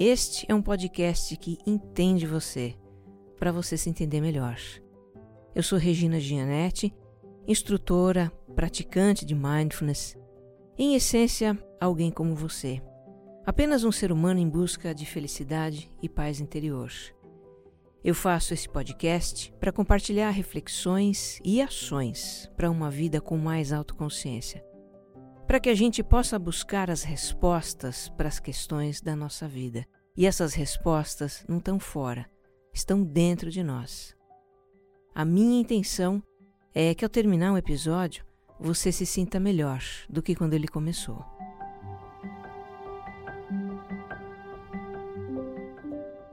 Este é um podcast que entende você, para você se entender melhor. Eu sou Regina Gianetti, instrutora, praticante de mindfulness, em essência, alguém como você. Apenas um ser humano em busca de felicidade e paz interior. Eu faço esse podcast para compartilhar reflexões e ações para uma vida com mais autoconsciência para que a gente possa buscar as respostas para as questões da nossa vida. E essas respostas não estão fora, estão dentro de nós. A minha intenção é que ao terminar um episódio você se sinta melhor do que quando ele começou.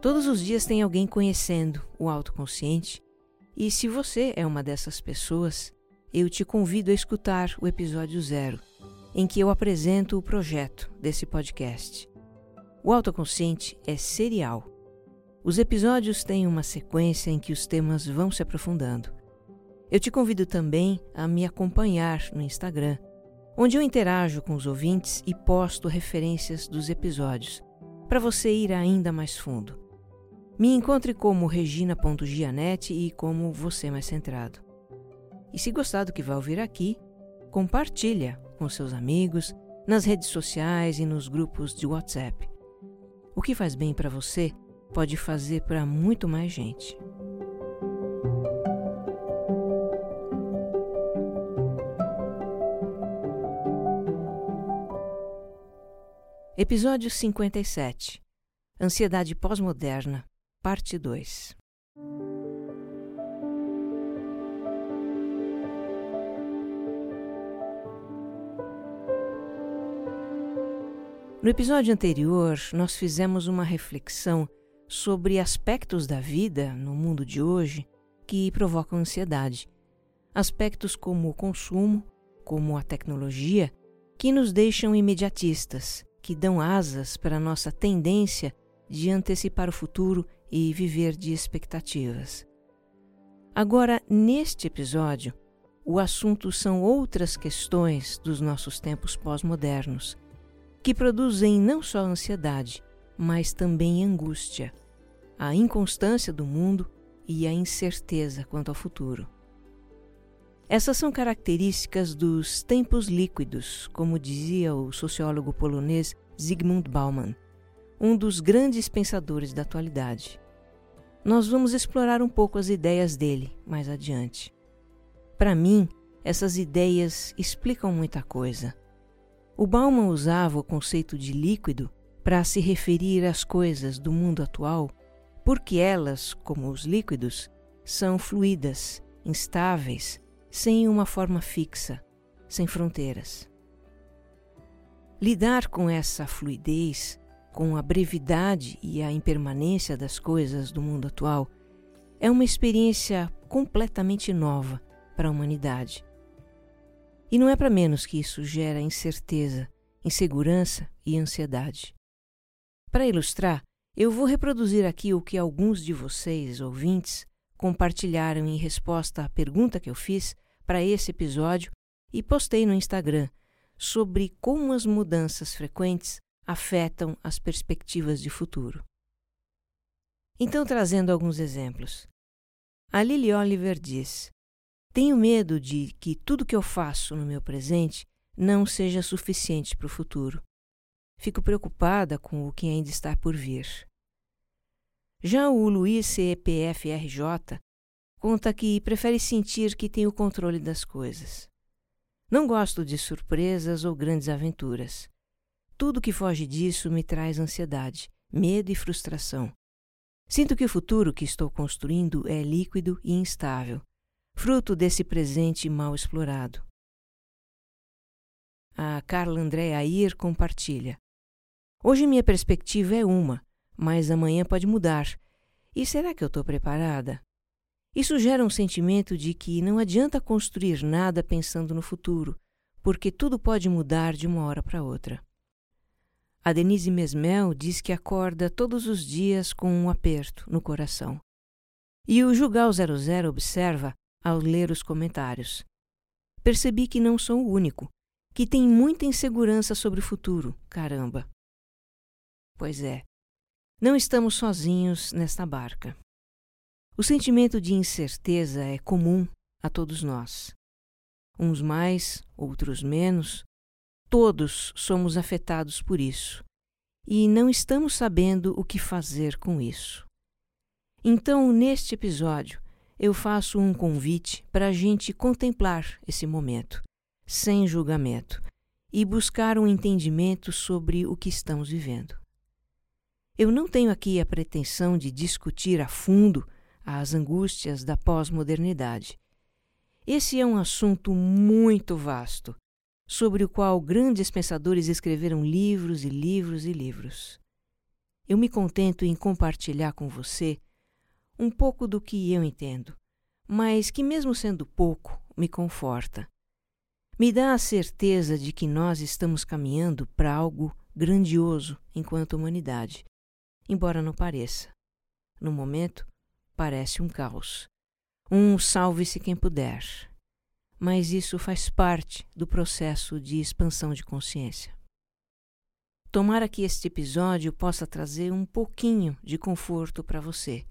Todos os dias tem alguém conhecendo o autoconsciente, e se você é uma dessas pessoas, eu te convido a escutar o episódio zero em que eu apresento o projeto desse podcast. O autoconsciente é serial. Os episódios têm uma sequência em que os temas vão se aprofundando. Eu te convido também a me acompanhar no Instagram, onde eu interajo com os ouvintes e posto referências dos episódios, para você ir ainda mais fundo. Me encontre como regina.gianete e como você mais centrado. E se gostar do que vai ouvir aqui, compartilha com seus amigos, nas redes sociais e nos grupos de WhatsApp. O que faz bem para você pode fazer para muito mais gente. Episódio 57 Ansiedade Pós-Moderna, Parte 2 No episódio anterior, nós fizemos uma reflexão sobre aspectos da vida no mundo de hoje que provocam ansiedade. Aspectos como o consumo, como a tecnologia, que nos deixam imediatistas, que dão asas para a nossa tendência de antecipar o futuro e viver de expectativas. Agora, neste episódio, o assunto são outras questões dos nossos tempos pós-modernos que produzem não só ansiedade, mas também angústia, a inconstância do mundo e a incerteza quanto ao futuro. Essas são características dos tempos líquidos, como dizia o sociólogo polonês Zygmunt Bauman, um dos grandes pensadores da atualidade. Nós vamos explorar um pouco as ideias dele mais adiante. Para mim, essas ideias explicam muita coisa. O Bauman usava o conceito de líquido para se referir às coisas do mundo atual, porque elas, como os líquidos, são fluídas, instáveis, sem uma forma fixa, sem fronteiras. Lidar com essa fluidez, com a brevidade e a impermanência das coisas do mundo atual, é uma experiência completamente nova para a humanidade. E não é para menos que isso gera incerteza, insegurança e ansiedade. Para ilustrar, eu vou reproduzir aqui o que alguns de vocês, ouvintes, compartilharam em resposta à pergunta que eu fiz para esse episódio e postei no Instagram sobre como as mudanças frequentes afetam as perspectivas de futuro. Então, trazendo alguns exemplos. A Lily Oliver diz: tenho medo de que tudo que eu faço no meu presente não seja suficiente para o futuro. Fico preocupada com o que ainda está por vir. Já o Luiz CEPFRJ conta que prefere sentir que tem o controle das coisas. Não gosto de surpresas ou grandes aventuras. Tudo que foge disso me traz ansiedade, medo e frustração. Sinto que o futuro que estou construindo é líquido e instável fruto desse presente mal explorado. A Carla Andréa Ayer compartilha. Hoje minha perspectiva é uma, mas amanhã pode mudar. E será que eu estou preparada? Isso gera um sentimento de que não adianta construir nada pensando no futuro, porque tudo pode mudar de uma hora para outra. A Denise Mesmel diz que acorda todos os dias com um aperto no coração. E o Jugal 00 observa ao ler os comentários. Percebi que não sou o único, que tem muita insegurança sobre o futuro, caramba. Pois é, não estamos sozinhos nesta barca. O sentimento de incerteza é comum a todos nós. Uns mais, outros menos, todos somos afetados por isso e não estamos sabendo o que fazer com isso. Então, neste episódio, eu faço um convite para a gente contemplar esse momento, sem julgamento, e buscar um entendimento sobre o que estamos vivendo. Eu não tenho aqui a pretensão de discutir a fundo as angústias da pós-modernidade. Esse é um assunto muito vasto, sobre o qual grandes pensadores escreveram livros e livros e livros. Eu me contento em compartilhar com você um pouco do que eu entendo, mas que, mesmo sendo pouco, me conforta. Me dá a certeza de que nós estamos caminhando para algo grandioso enquanto humanidade embora não pareça. No momento, parece um caos. Um salve-se quem puder. Mas isso faz parte do processo de expansão de consciência. Tomara que este episódio possa trazer um pouquinho de conforto para você.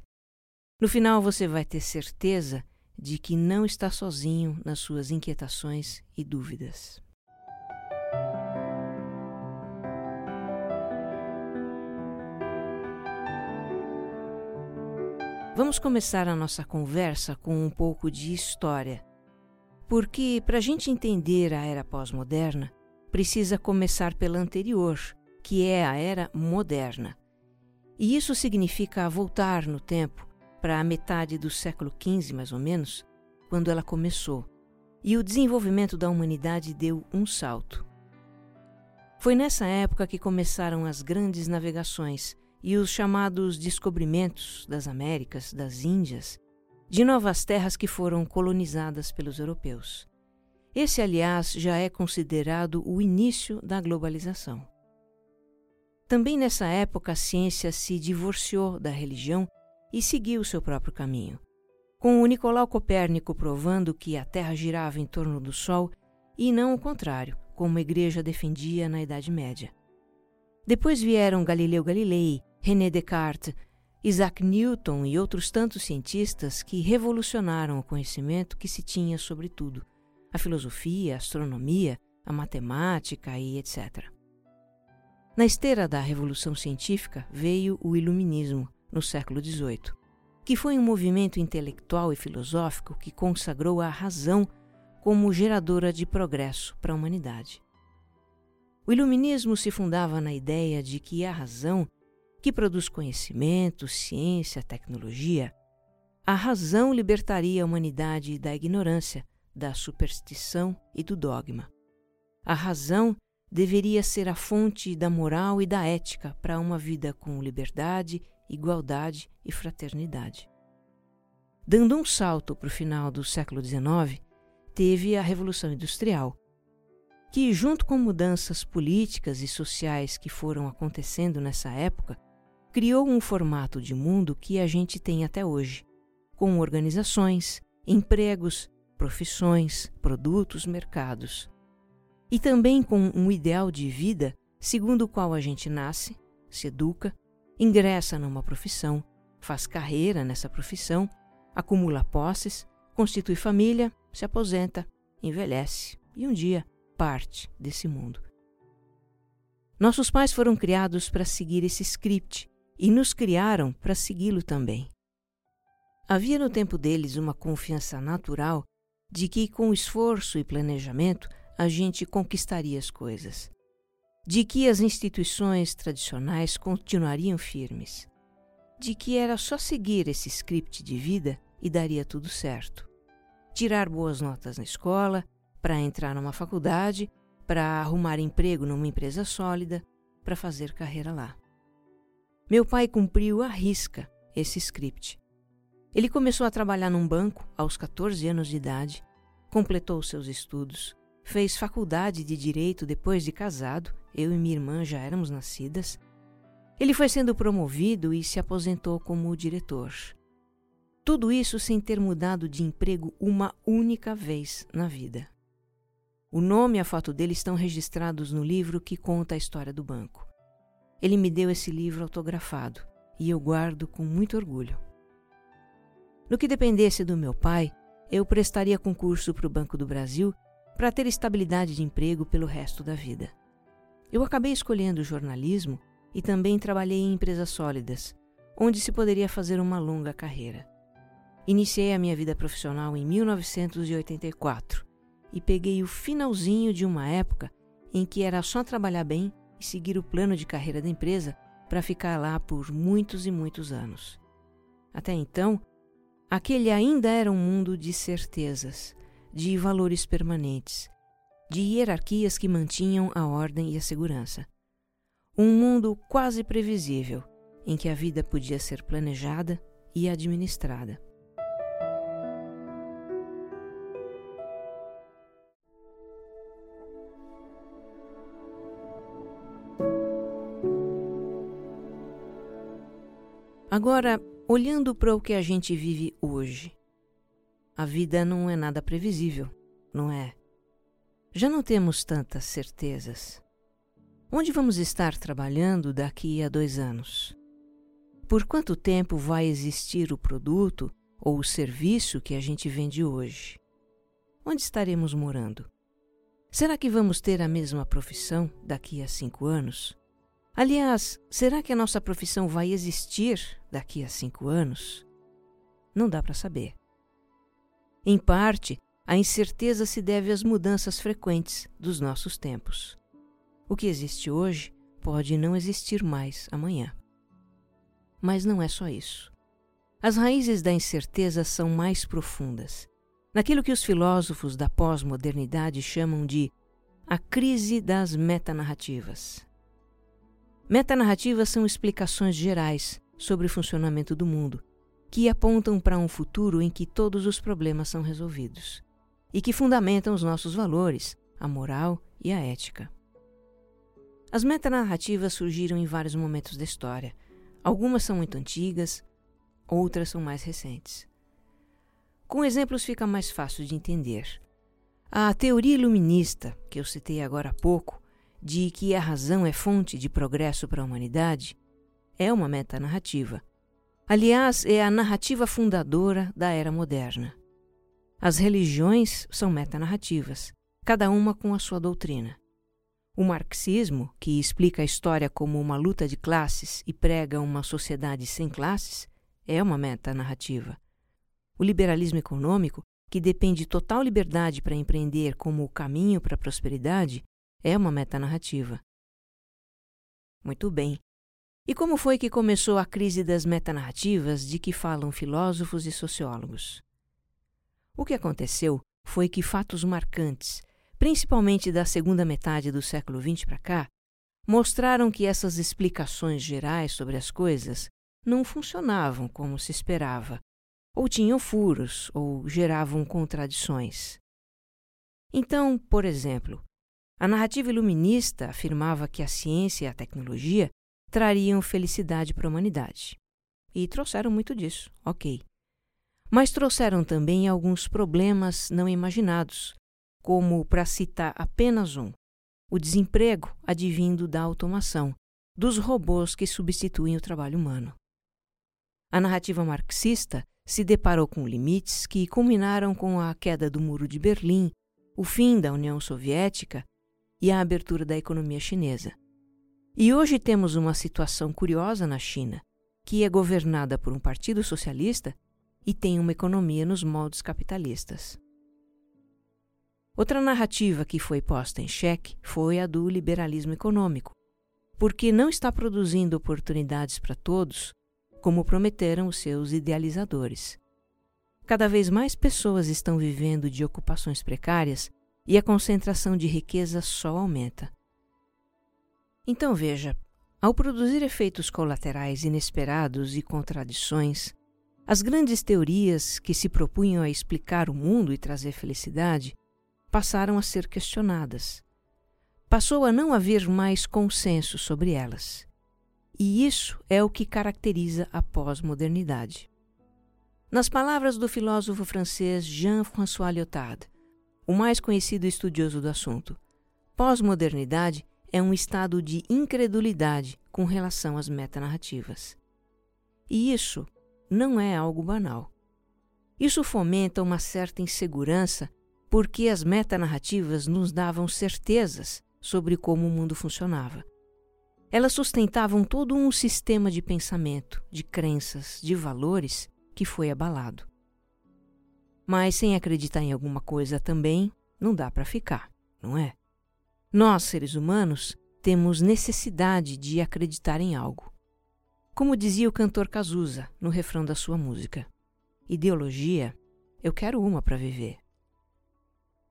No final, você vai ter certeza de que não está sozinho nas suas inquietações e dúvidas. Vamos começar a nossa conversa com um pouco de história. Porque, para a gente entender a era pós-moderna, precisa começar pela anterior, que é a era moderna. E isso significa voltar no tempo para a metade do século XV, mais ou menos, quando ela começou, e o desenvolvimento da humanidade deu um salto. Foi nessa época que começaram as grandes navegações e os chamados descobrimentos das Américas, das Índias, de novas terras que foram colonizadas pelos europeus. Esse, aliás, já é considerado o início da globalização. Também nessa época a ciência se divorciou da religião e seguiu seu próprio caminho, com o Nicolau Copérnico provando que a Terra girava em torno do Sol e não o contrário, como a Igreja defendia na Idade Média. Depois vieram Galileu Galilei, René Descartes, Isaac Newton e outros tantos cientistas que revolucionaram o conhecimento que se tinha sobre tudo, a filosofia, a astronomia, a matemática e etc. Na esteira da Revolução Científica veio o Iluminismo, no século XVIII, que foi um movimento intelectual e filosófico que consagrou a razão como geradora de progresso para a humanidade. O Iluminismo se fundava na ideia de que a razão que produz conhecimento, ciência, tecnologia, a razão libertaria a humanidade da ignorância, da superstição e do dogma. A razão deveria ser a fonte da moral e da ética para uma vida com liberdade, igualdade e fraternidade. Dando um salto para o final do século XIX, teve a Revolução Industrial, que, junto com mudanças políticas e sociais que foram acontecendo nessa época, criou um formato de mundo que a gente tem até hoje, com organizações, empregos, profissões, produtos, mercados. E também com um ideal de vida segundo o qual a gente nasce, se educa, ingressa numa profissão, faz carreira nessa profissão, acumula posses, constitui família, se aposenta, envelhece e um dia parte desse mundo. Nossos pais foram criados para seguir esse script e nos criaram para segui-lo também. Havia no tempo deles uma confiança natural de que, com esforço e planejamento, a gente conquistaria as coisas, de que as instituições tradicionais continuariam firmes, de que era só seguir esse script de vida e daria tudo certo. Tirar boas notas na escola, para entrar numa faculdade, para arrumar emprego numa empresa sólida, para fazer carreira lá. meu pai cumpriu à risca esse script. Ele começou a trabalhar num banco aos 14 anos de idade, completou seus estudos, fez faculdade de direito depois de casado, eu e minha irmã já éramos nascidas. Ele foi sendo promovido e se aposentou como diretor. Tudo isso sem ter mudado de emprego uma única vez na vida. O nome e a foto dele estão registrados no livro que conta a história do banco. Ele me deu esse livro autografado e eu guardo com muito orgulho. No que dependesse do meu pai, eu prestaria concurso para o Banco do Brasil para ter estabilidade de emprego pelo resto da vida. Eu acabei escolhendo o jornalismo e também trabalhei em empresas sólidas, onde se poderia fazer uma longa carreira. Iniciei a minha vida profissional em 1984 e peguei o finalzinho de uma época em que era só trabalhar bem e seguir o plano de carreira da empresa para ficar lá por muitos e muitos anos. Até então, aquele ainda era um mundo de certezas, de valores permanentes, de hierarquias que mantinham a ordem e a segurança. Um mundo quase previsível, em que a vida podia ser planejada e administrada. Agora, olhando para o que a gente vive hoje, a vida não é nada previsível, não é? Já não temos tantas certezas. Onde vamos estar trabalhando daqui a dois anos? Por quanto tempo vai existir o produto ou o serviço que a gente vende hoje? Onde estaremos morando? Será que vamos ter a mesma profissão daqui a cinco anos? Aliás, será que a nossa profissão vai existir daqui a cinco anos? Não dá para saber. Em parte, a incerteza se deve às mudanças frequentes dos nossos tempos. O que existe hoje pode não existir mais amanhã. Mas não é só isso. As raízes da incerteza são mais profundas, naquilo que os filósofos da pós-modernidade chamam de a crise das metanarrativas. Metanarrativas são explicações gerais sobre o funcionamento do mundo, que apontam para um futuro em que todos os problemas são resolvidos e que fundamentam os nossos valores, a moral e a ética. As metanarrativas surgiram em vários momentos da história. Algumas são muito antigas, outras são mais recentes. Com exemplos fica mais fácil de entender. A teoria iluminista, que eu citei agora há pouco, de que a razão é fonte de progresso para a humanidade é uma metanarrativa. Aliás, é a narrativa fundadora da era moderna. As religiões são metanarrativas, cada uma com a sua doutrina. O marxismo, que explica a história como uma luta de classes e prega uma sociedade sem classes, é uma metanarrativa. O liberalismo econômico, que depende de total liberdade para empreender como o caminho para a prosperidade, é uma metanarrativa. Muito bem. E como foi que começou a crise das metanarrativas de que falam filósofos e sociólogos? O que aconteceu foi que fatos marcantes, principalmente da segunda metade do século XX para cá, mostraram que essas explicações gerais sobre as coisas não funcionavam como se esperava, ou tinham furos, ou geravam contradições. Então, por exemplo, a narrativa iluminista afirmava que a ciência e a tecnologia trariam felicidade para a humanidade. E trouxeram muito disso, ok. Mas trouxeram também alguns problemas não imaginados, como, para citar apenas um, o desemprego advindo da automação, dos robôs que substituem o trabalho humano. A narrativa marxista se deparou com limites que culminaram com a queda do Muro de Berlim, o fim da União Soviética e a abertura da economia chinesa. E hoje temos uma situação curiosa na China, que é governada por um partido socialista e tem uma economia nos moldes capitalistas. Outra narrativa que foi posta em xeque foi a do liberalismo econômico, porque não está produzindo oportunidades para todos, como prometeram os seus idealizadores. Cada vez mais pessoas estão vivendo de ocupações precárias e a concentração de riqueza só aumenta. Então veja, Ao produzir efeitos colaterais inesperados e contradições, as grandes teorias que se propunham a explicar o mundo e trazer felicidade passaram a ser questionadas. Passou a não haver mais consenso sobre elas. E isso é o que caracteriza a pós-modernidade. Nas palavras do filósofo francês Jean-François Lyotard, o mais conhecido estudioso do assunto, pós-modernidade é um estado de incredulidade com relação às metanarrativas. E isso não é algo banal. Isso fomenta uma certa insegurança porque as metanarrativas nos davam certezas sobre como o mundo funcionava. Elas sustentavam todo um sistema de pensamento, de crenças, de valores que foi abalado. Mas sem acreditar em alguma coisa também, não dá para ficar, não é? Nós, seres humanos, temos necessidade de acreditar em algo. Como dizia o cantor Cazuza no refrão da sua música: Ideologia, eu quero uma para viver.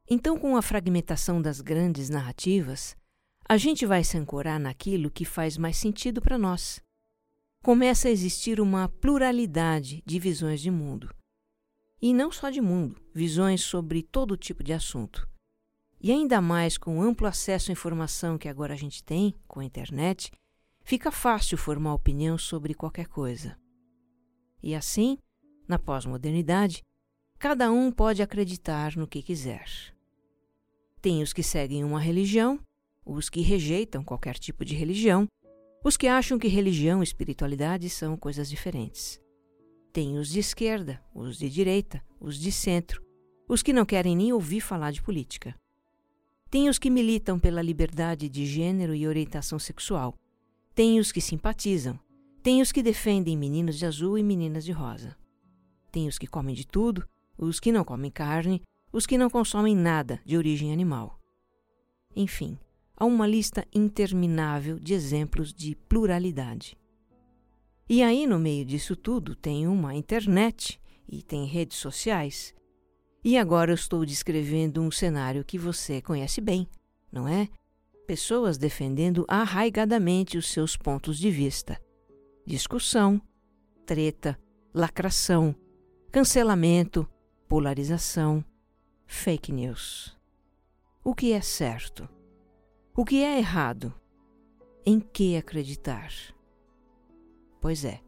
Então, com a fragmentação das grandes narrativas, a gente vai se ancorar naquilo que faz mais sentido para nós começa a existir uma pluralidade de visões de mundo. E não só de mundo, visões sobre todo tipo de assunto. E ainda mais com o amplo acesso à informação que agora a gente tem, com a internet, fica fácil formar opinião sobre qualquer coisa. E assim, na pós-modernidade, cada um pode acreditar no que quiser. Tem os que seguem uma religião, os que rejeitam qualquer tipo de religião, os que acham que religião e espiritualidade são coisas diferentes. Tem os de esquerda, os de direita, os de centro, os que não querem nem ouvir falar de política. Tem os que militam pela liberdade de gênero e orientação sexual. Tem os que simpatizam. Tem os que defendem meninos de azul e meninas de rosa. Tem os que comem de tudo, os que não comem carne, os que não consomem nada de origem animal. Enfim, há uma lista interminável de exemplos de pluralidade. E aí, no meio disso tudo, tem uma internet e tem redes sociais. E agora eu estou descrevendo um cenário que você conhece bem, não é? Pessoas defendendo arraigadamente os seus pontos de vista. Discussão, treta, lacração, cancelamento, polarização, fake news. O que é certo? O que é errado? Em que acreditar? Pois é.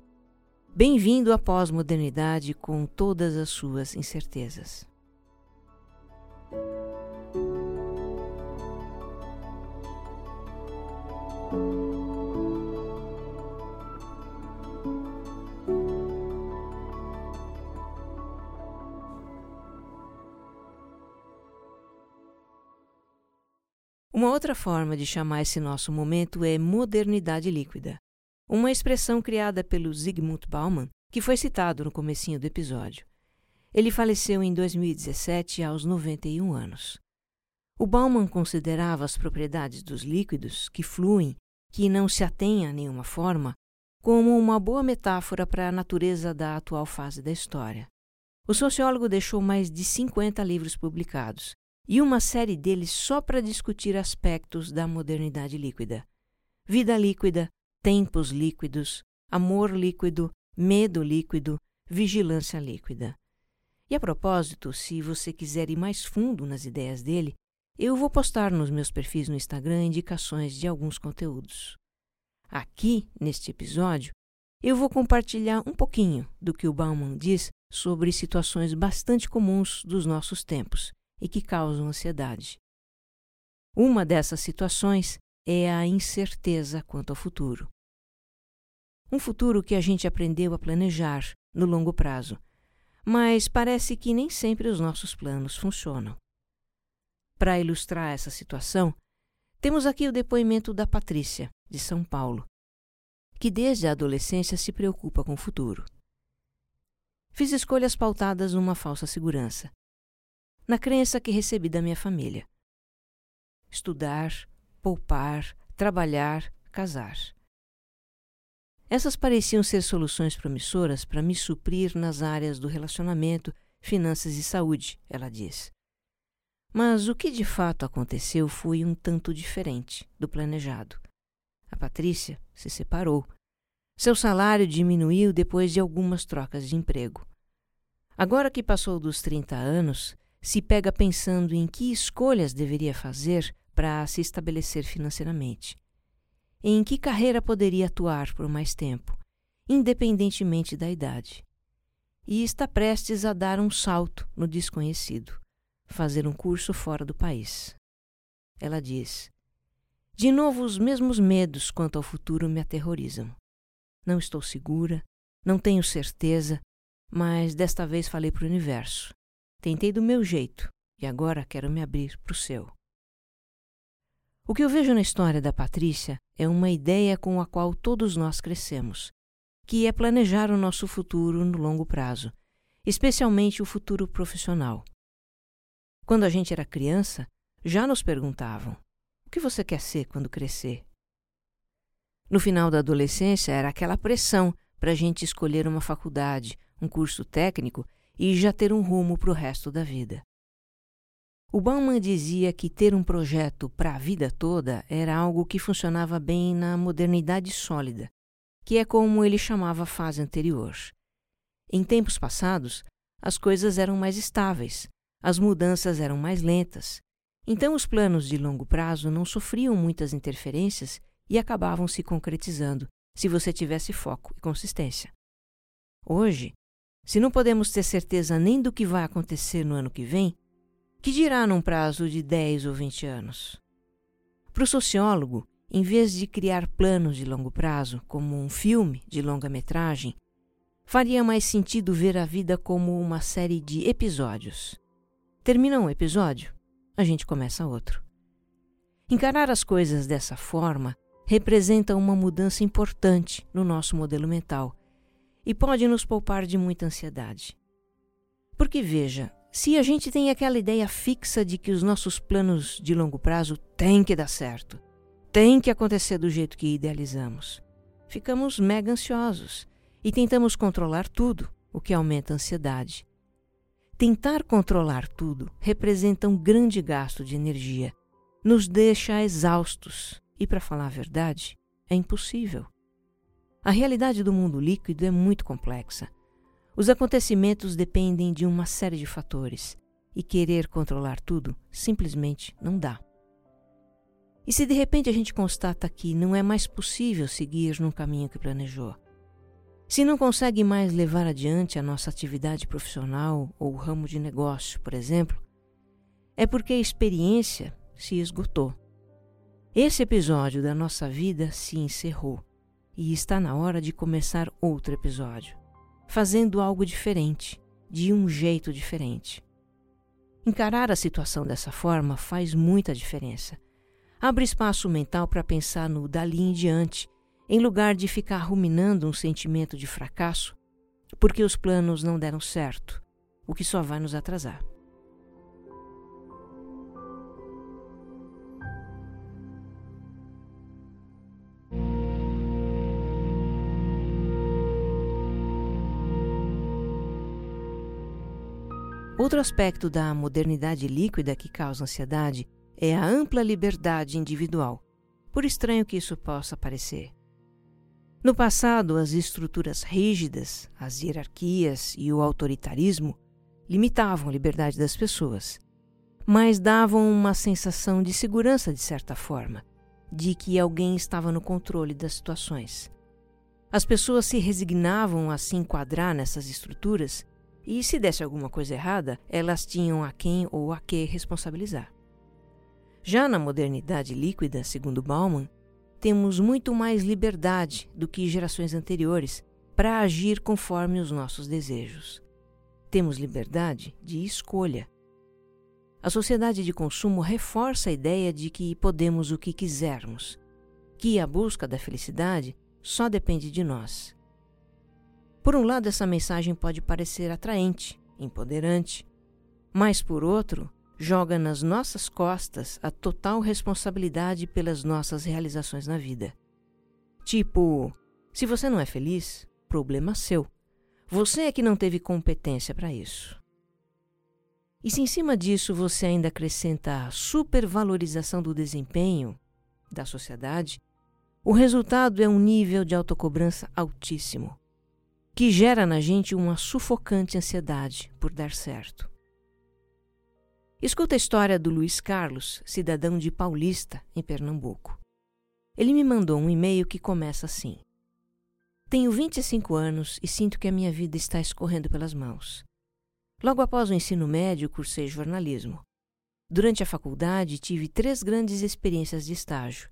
Bem-vindo à pós-modernidade com todas as suas incertezas. Uma outra forma de chamar esse nosso momento é modernidade líquida, uma expressão criada pelo Zygmunt Bauman, que foi citado no comecinho do episódio. Ele faleceu em 2017 aos 91 anos. O Bauman considerava as propriedades dos líquidos que fluem, que não se atêm a nenhuma forma, como uma boa metáfora para a natureza da atual fase da história. O sociólogo deixou mais de 50 livros publicados, e uma série deles só para discutir aspectos da modernidade líquida. Vida líquida, tempos líquidos, amor líquido, medo líquido, vigilância líquida. E a propósito, se você quiser ir mais fundo nas ideias dele, eu vou postar nos meus perfis no Instagram indicações de alguns conteúdos. Aqui, neste episódio, eu vou compartilhar um pouquinho do que o Bauman diz sobre situações bastante comuns dos nossos tempos e que causam ansiedade. Uma dessas situações é a incerteza quanto ao futuro. Um futuro que a gente aprendeu a planejar no longo prazo, mas parece que nem sempre os nossos planos funcionam. Para ilustrar essa situação, temos aqui o depoimento da Patrícia, de São Paulo, que desde a adolescência se preocupa com o futuro. Fiz escolhas pautadas numa falsa segurança na crença que recebi da minha família. Estudar, poupar, trabalhar, casar. Essas pareciam ser soluções promissoras para me suprir nas áreas do relacionamento, finanças e saúde, ela diz. Mas o que de fato aconteceu foi um tanto diferente do planejado. a Patrícia, se separou. Seu salário diminuiu depois de algumas trocas de emprego. Agora que passou dos 30 anos, se pega pensando em que escolhas deveria fazer para se estabelecer financeiramente. Em que carreira poderia atuar por mais tempo, independentemente da idade. E está prestes a dar um salto no desconhecido, fazer um curso fora do país. Ela diz: De novo, os mesmos medos quanto ao futuro me aterrorizam. Não estou segura, não tenho certeza, mas desta vez falei para o universo. Tentei do meu jeito e agora quero me abrir para o seu. O que eu vejo na história da Patrícia é uma ideia com a qual todos nós crescemos, que é planejar o nosso futuro no longo prazo, especialmente o futuro profissional. Quando a gente era criança, já nos perguntavam: o que você quer ser quando crescer? No final da adolescência era aquela pressão para a gente escolher uma faculdade, um curso técnico e já ter um rumo para o resto da vida. O Bauman dizia que ter um projeto para a vida toda era algo que funcionava bem na modernidade sólida, que é como ele chamava a fase anterior. Em tempos passados, as coisas eram mais estáveis, as mudanças eram mais lentas, então os planos de longo prazo não sofriam muitas interferências e acabavam se concretizando se você tivesse foco e consistência. Hoje, se não podemos ter certeza nem do que vai acontecer no ano que vem, que dirá num prazo de 10 ou 20 anos? Para o sociólogo, em vez de criar planos de longo prazo, como um filme de longa-metragem, faria mais sentido ver a vida como uma série de episódios. Termina um episódio, a gente começa outro. Encarar as coisas dessa forma representa uma mudança importante no nosso modelo mental e pode nos poupar de muita ansiedade. Porque veja, se a gente tem aquela ideia fixa de que os nossos planos de longo prazo têm que dar certo, têm que acontecer do jeito que idealizamos, ficamos mega ansiosos e tentamos controlar tudo, o que aumenta a ansiedade. Tentar controlar tudo representa um grande gasto de energia, nos deixa exaustos e, para falar a verdade, é impossível. A realidade do mundo líquido é muito complexa. Os acontecimentos dependem de uma série de fatores e querer controlar tudo simplesmente não dá. E se de repente a gente constata que não é mais possível seguir no caminho que planejou? Se não consegue mais levar adiante a nossa atividade profissional ou ramo de negócio, por exemplo, é porque a experiência se esgotou. Esse episódio da nossa vida se encerrou e está na hora de começar outro episódio, fazendo algo diferente, de um jeito diferente. Encarar a situação dessa forma faz muita diferença. Abre espaço mental para pensar no dali em diante, em lugar de ficar ruminando um sentimento de fracasso, porque os planos não deram certo, o que só vai nos atrasar. Outro aspecto da modernidade líquida que causa ansiedade é a ampla liberdade individual, por estranho que isso possa parecer. No passado, as estruturas rígidas, as hierarquias e o autoritarismo limitavam a liberdade das pessoas, mas davam uma sensação de segurança de certa forma, de que alguém estava no controle das situações. As pessoas se resignavam a se enquadrar nessas estruturas e se desse alguma coisa errada, elas tinham a quem ou a que responsabilizar. Já na modernidade líquida, segundo Bauman, temos muito mais liberdade do que gerações anteriores para agir conforme os nossos desejos. Temos liberdade de escolha. A sociedade de consumo reforça a ideia de que podemos o que quisermos, que a busca da felicidade só depende de nós. Por um lado, essa mensagem pode parecer atraente, empoderante, mas por outro, joga nas nossas costas a total responsabilidade pelas nossas realizações na vida. Tipo, se você não é feliz, problema seu. Você é que não teve competência para isso. E se em cima disso você ainda acrescenta a supervalorização do desempenho da sociedade, o resultado é um nível de autocobrança altíssimo, que gera na gente uma sufocante ansiedade por dar certo. Escuta a história do Luiz Carlos, cidadão de Paulista, em Pernambuco. Ele me mandou um e-mail que começa assim: Tenho 25 anos e sinto que a minha vida está escorrendo pelas mãos. Logo após o ensino médio, cursei jornalismo. Durante a faculdade, tive três grandes experiências de estágio,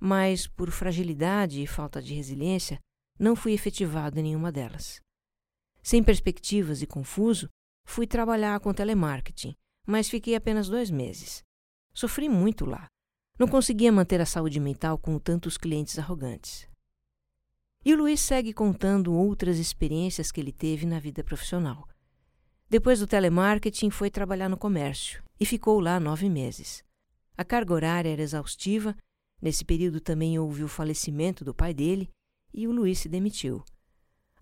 mas, por fragilidade e falta de resiliência, não fui efetivado em nenhuma delas. Sem perspectivas e confuso, fui trabalhar com telemarketing mas fiquei apenas dois meses. Sofri muito lá. Não conseguia manter a saúde mental com tantos clientes arrogantes. E o Luiz segue contando outras experiências que ele teve na vida profissional. Depois do telemarketing, foi trabalhar no comércio e ficou lá nove meses. A carga horária era exaustiva, nesse período também houve o falecimento do pai dele e o Luiz se demitiu.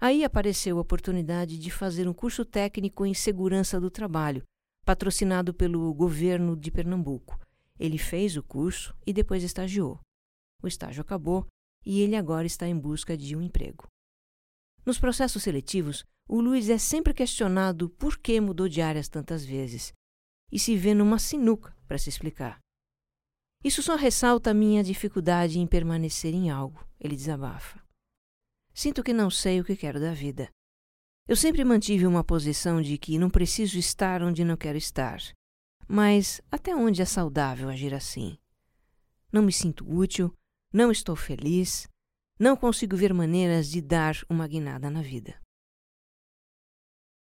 Aí apareceu a oportunidade de fazer um curso técnico em segurança do trabalho, patrocinado pelo governo de Pernambuco. Ele fez o curso e depois estagiou. O estágio acabou e ele agora está em busca de um emprego. Nos processos seletivos, o Luiz é sempre questionado por que mudou de áreas tantas vezes e se vê numa sinuca para se explicar. Isso só ressalta a minha dificuldade em permanecer em algo, ele desabafa. Sinto que não sei o que quero da vida. Eu sempre mantive uma posição de que não preciso estar onde não quero estar. Mas até onde é saudável agir assim? Não me sinto útil, não estou feliz, não consigo ver maneiras de dar uma guinada na vida.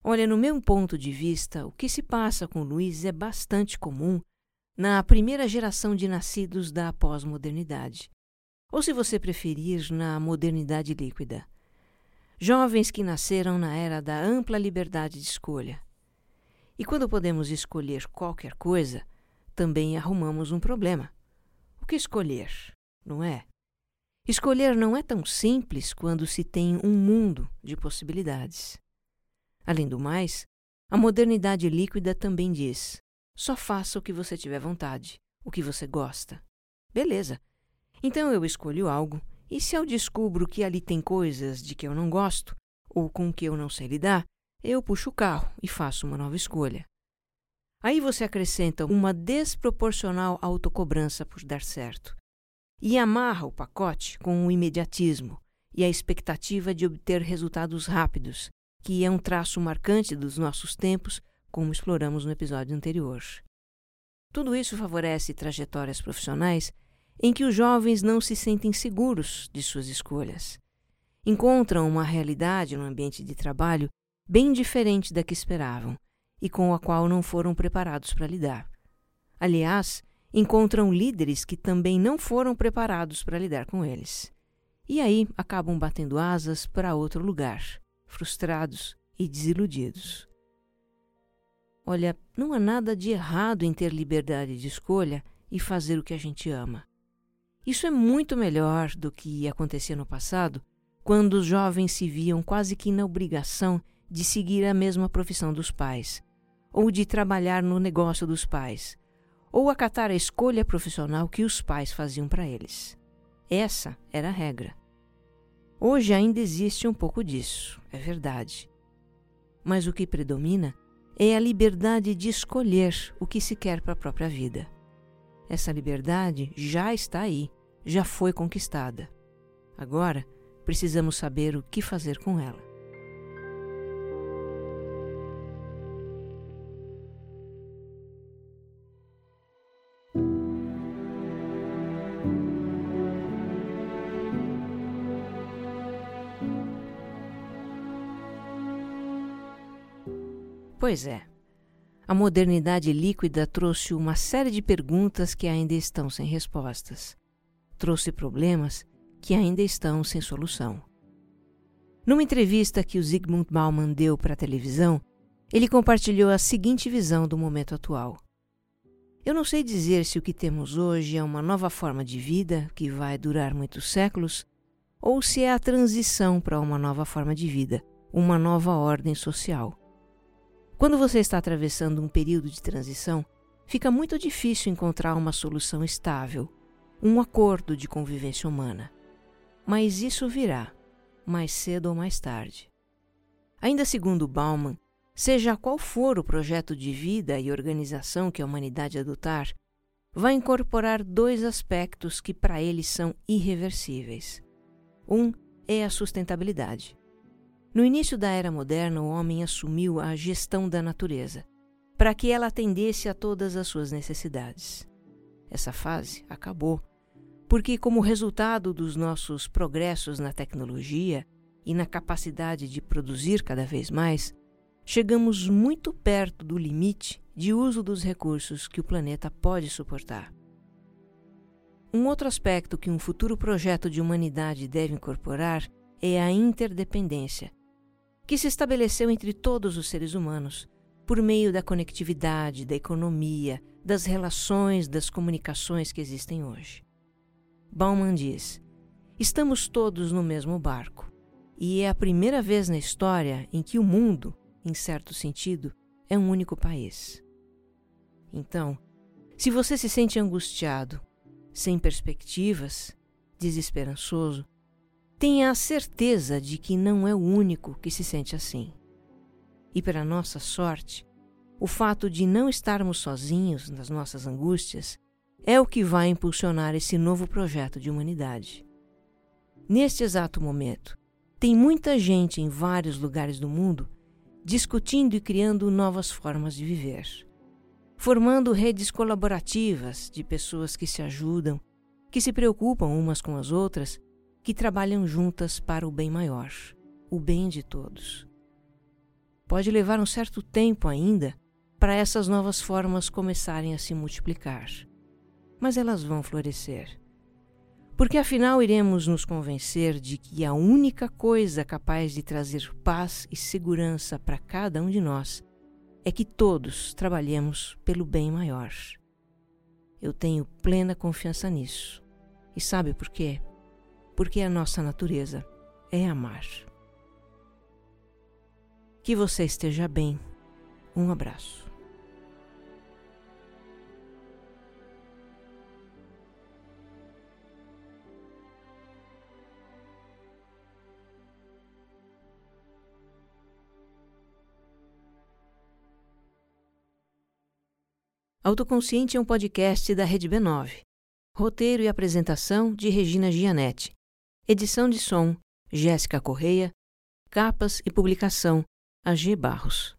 Olha, no meu ponto de vista, o que se passa com Luiz é bastante comum na primeira geração de nascidos da pós-modernidade, ou se você preferir, na modernidade líquida jovens que nasceram na era da ampla liberdade de escolha. E quando podemos escolher qualquer coisa, também arrumamos um problema. O que escolher, não é? Escolher não é tão simples quando se tem um mundo de possibilidades. Além do mais, a modernidade líquida também diz: só faça o que você tiver vontade, o que você gosta. Beleza. Então eu escolho algo e se eu descubro que ali tem coisas de que eu não gosto ou com que eu não sei lidar, eu puxo o carro e faço uma nova escolha. Aí você acrescenta uma desproporcional autocobrança por dar certo e amarra o pacote com o imediatismo e a expectativa de obter resultados rápidos, que é um traço marcante dos nossos tempos, como exploramos no episódio anterior. Tudo isso favorece trajetórias profissionais em que os jovens não se sentem seguros de suas escolhas. Encontram uma realidade no ambiente de trabalho bem diferente da que esperavam e com a qual não foram preparados para lidar. Aliás, encontram líderes que também não foram preparados para lidar com eles. E aí acabam batendo asas para outro lugar, frustrados e desiludidos. Olha, não há nada de errado em ter liberdade de escolha e fazer o que a gente ama. Isso é muito melhor do que acontecia no passado, quando os jovens se viam quase que na obrigação de seguir a mesma profissão dos pais, ou de trabalhar no negócio dos pais, ou acatar a escolha profissional que os pais faziam para eles. Essa era a regra. Hoje ainda existe um pouco disso, é verdade. Mas o que predomina é a liberdade de escolher o que se quer para a própria vida. Essa liberdade já está aí, já foi conquistada. Agora, precisamos saber o que fazer com ela. Pois é. A modernidade líquida trouxe uma série de perguntas que ainda estão sem respostas. Trouxe problemas que ainda estão sem solução. Numa entrevista que o Zygmunt Bauman deu para a televisão, ele compartilhou a seguinte visão do momento atual. Eu não sei dizer se o que temos hoje é uma nova forma de vida que vai durar muitos séculos ou se é a transição para uma nova forma de vida, uma nova ordem social. Quando você está atravessando um período de transição, fica muito difícil encontrar uma solução estável, um acordo de convivência humana. mas isso virá, mais cedo ou mais tarde. Ainda segundo Bauman, seja qual for o projeto de vida e organização que a humanidade adotar, vai incorporar dois aspectos que para ele são irreversíveis. Um é a sustentabilidade. No início da era moderna, o homem assumiu a gestão da natureza, para que ela atendesse a todas as suas necessidades. Essa fase acabou, porque, como resultado dos nossos progressos na tecnologia e na capacidade de produzir cada vez mais, chegamos muito perto do limite de uso dos recursos que o planeta pode suportar. Um outro aspecto que um futuro projeto de humanidade deve incorporar é a interdependência, que se estabeleceu entre todos os seres humanos por meio da conectividade, da economia, das relações, das comunicações que existem hoje. Bauman diz: Estamos todos no mesmo barco, e é a primeira vez na história em que o mundo em certo sentido, é um único país. Então, se você se sente angustiado, sem perspectivas, desesperançoso, tenha a certeza de que não é o único que se sente assim. E para nossa sorte, o fato de não estarmos sozinhos nas nossas angústias é o que vai impulsionar esse novo projeto de humanidade. Neste exato momento, tem muita gente em vários lugares do mundo discutindo e criando novas formas de viver, formando redes colaborativas de pessoas que se ajudam, que se preocupam umas com as outras, que trabalham juntas para o bem maior, o bem de todos. Pode levar um certo tempo ainda para essas novas formas começarem a se multiplicar, mas elas vão florescer porque afinal iremos nos convencer de que a única coisa capaz de trazer paz e segurança para cada um de nós é que todos trabalhemos pelo bem maior. Eu tenho plena confiança nisso. E sabe por quê? Porque a nossa natureza é amar. Que você esteja bem. Um abraço. Autoconsciente é um podcast da Rede B9. Roteiro e apresentação de Regina Gianetti. Edição de som, Jéssica Correia. Capas e publicação, AG Barros.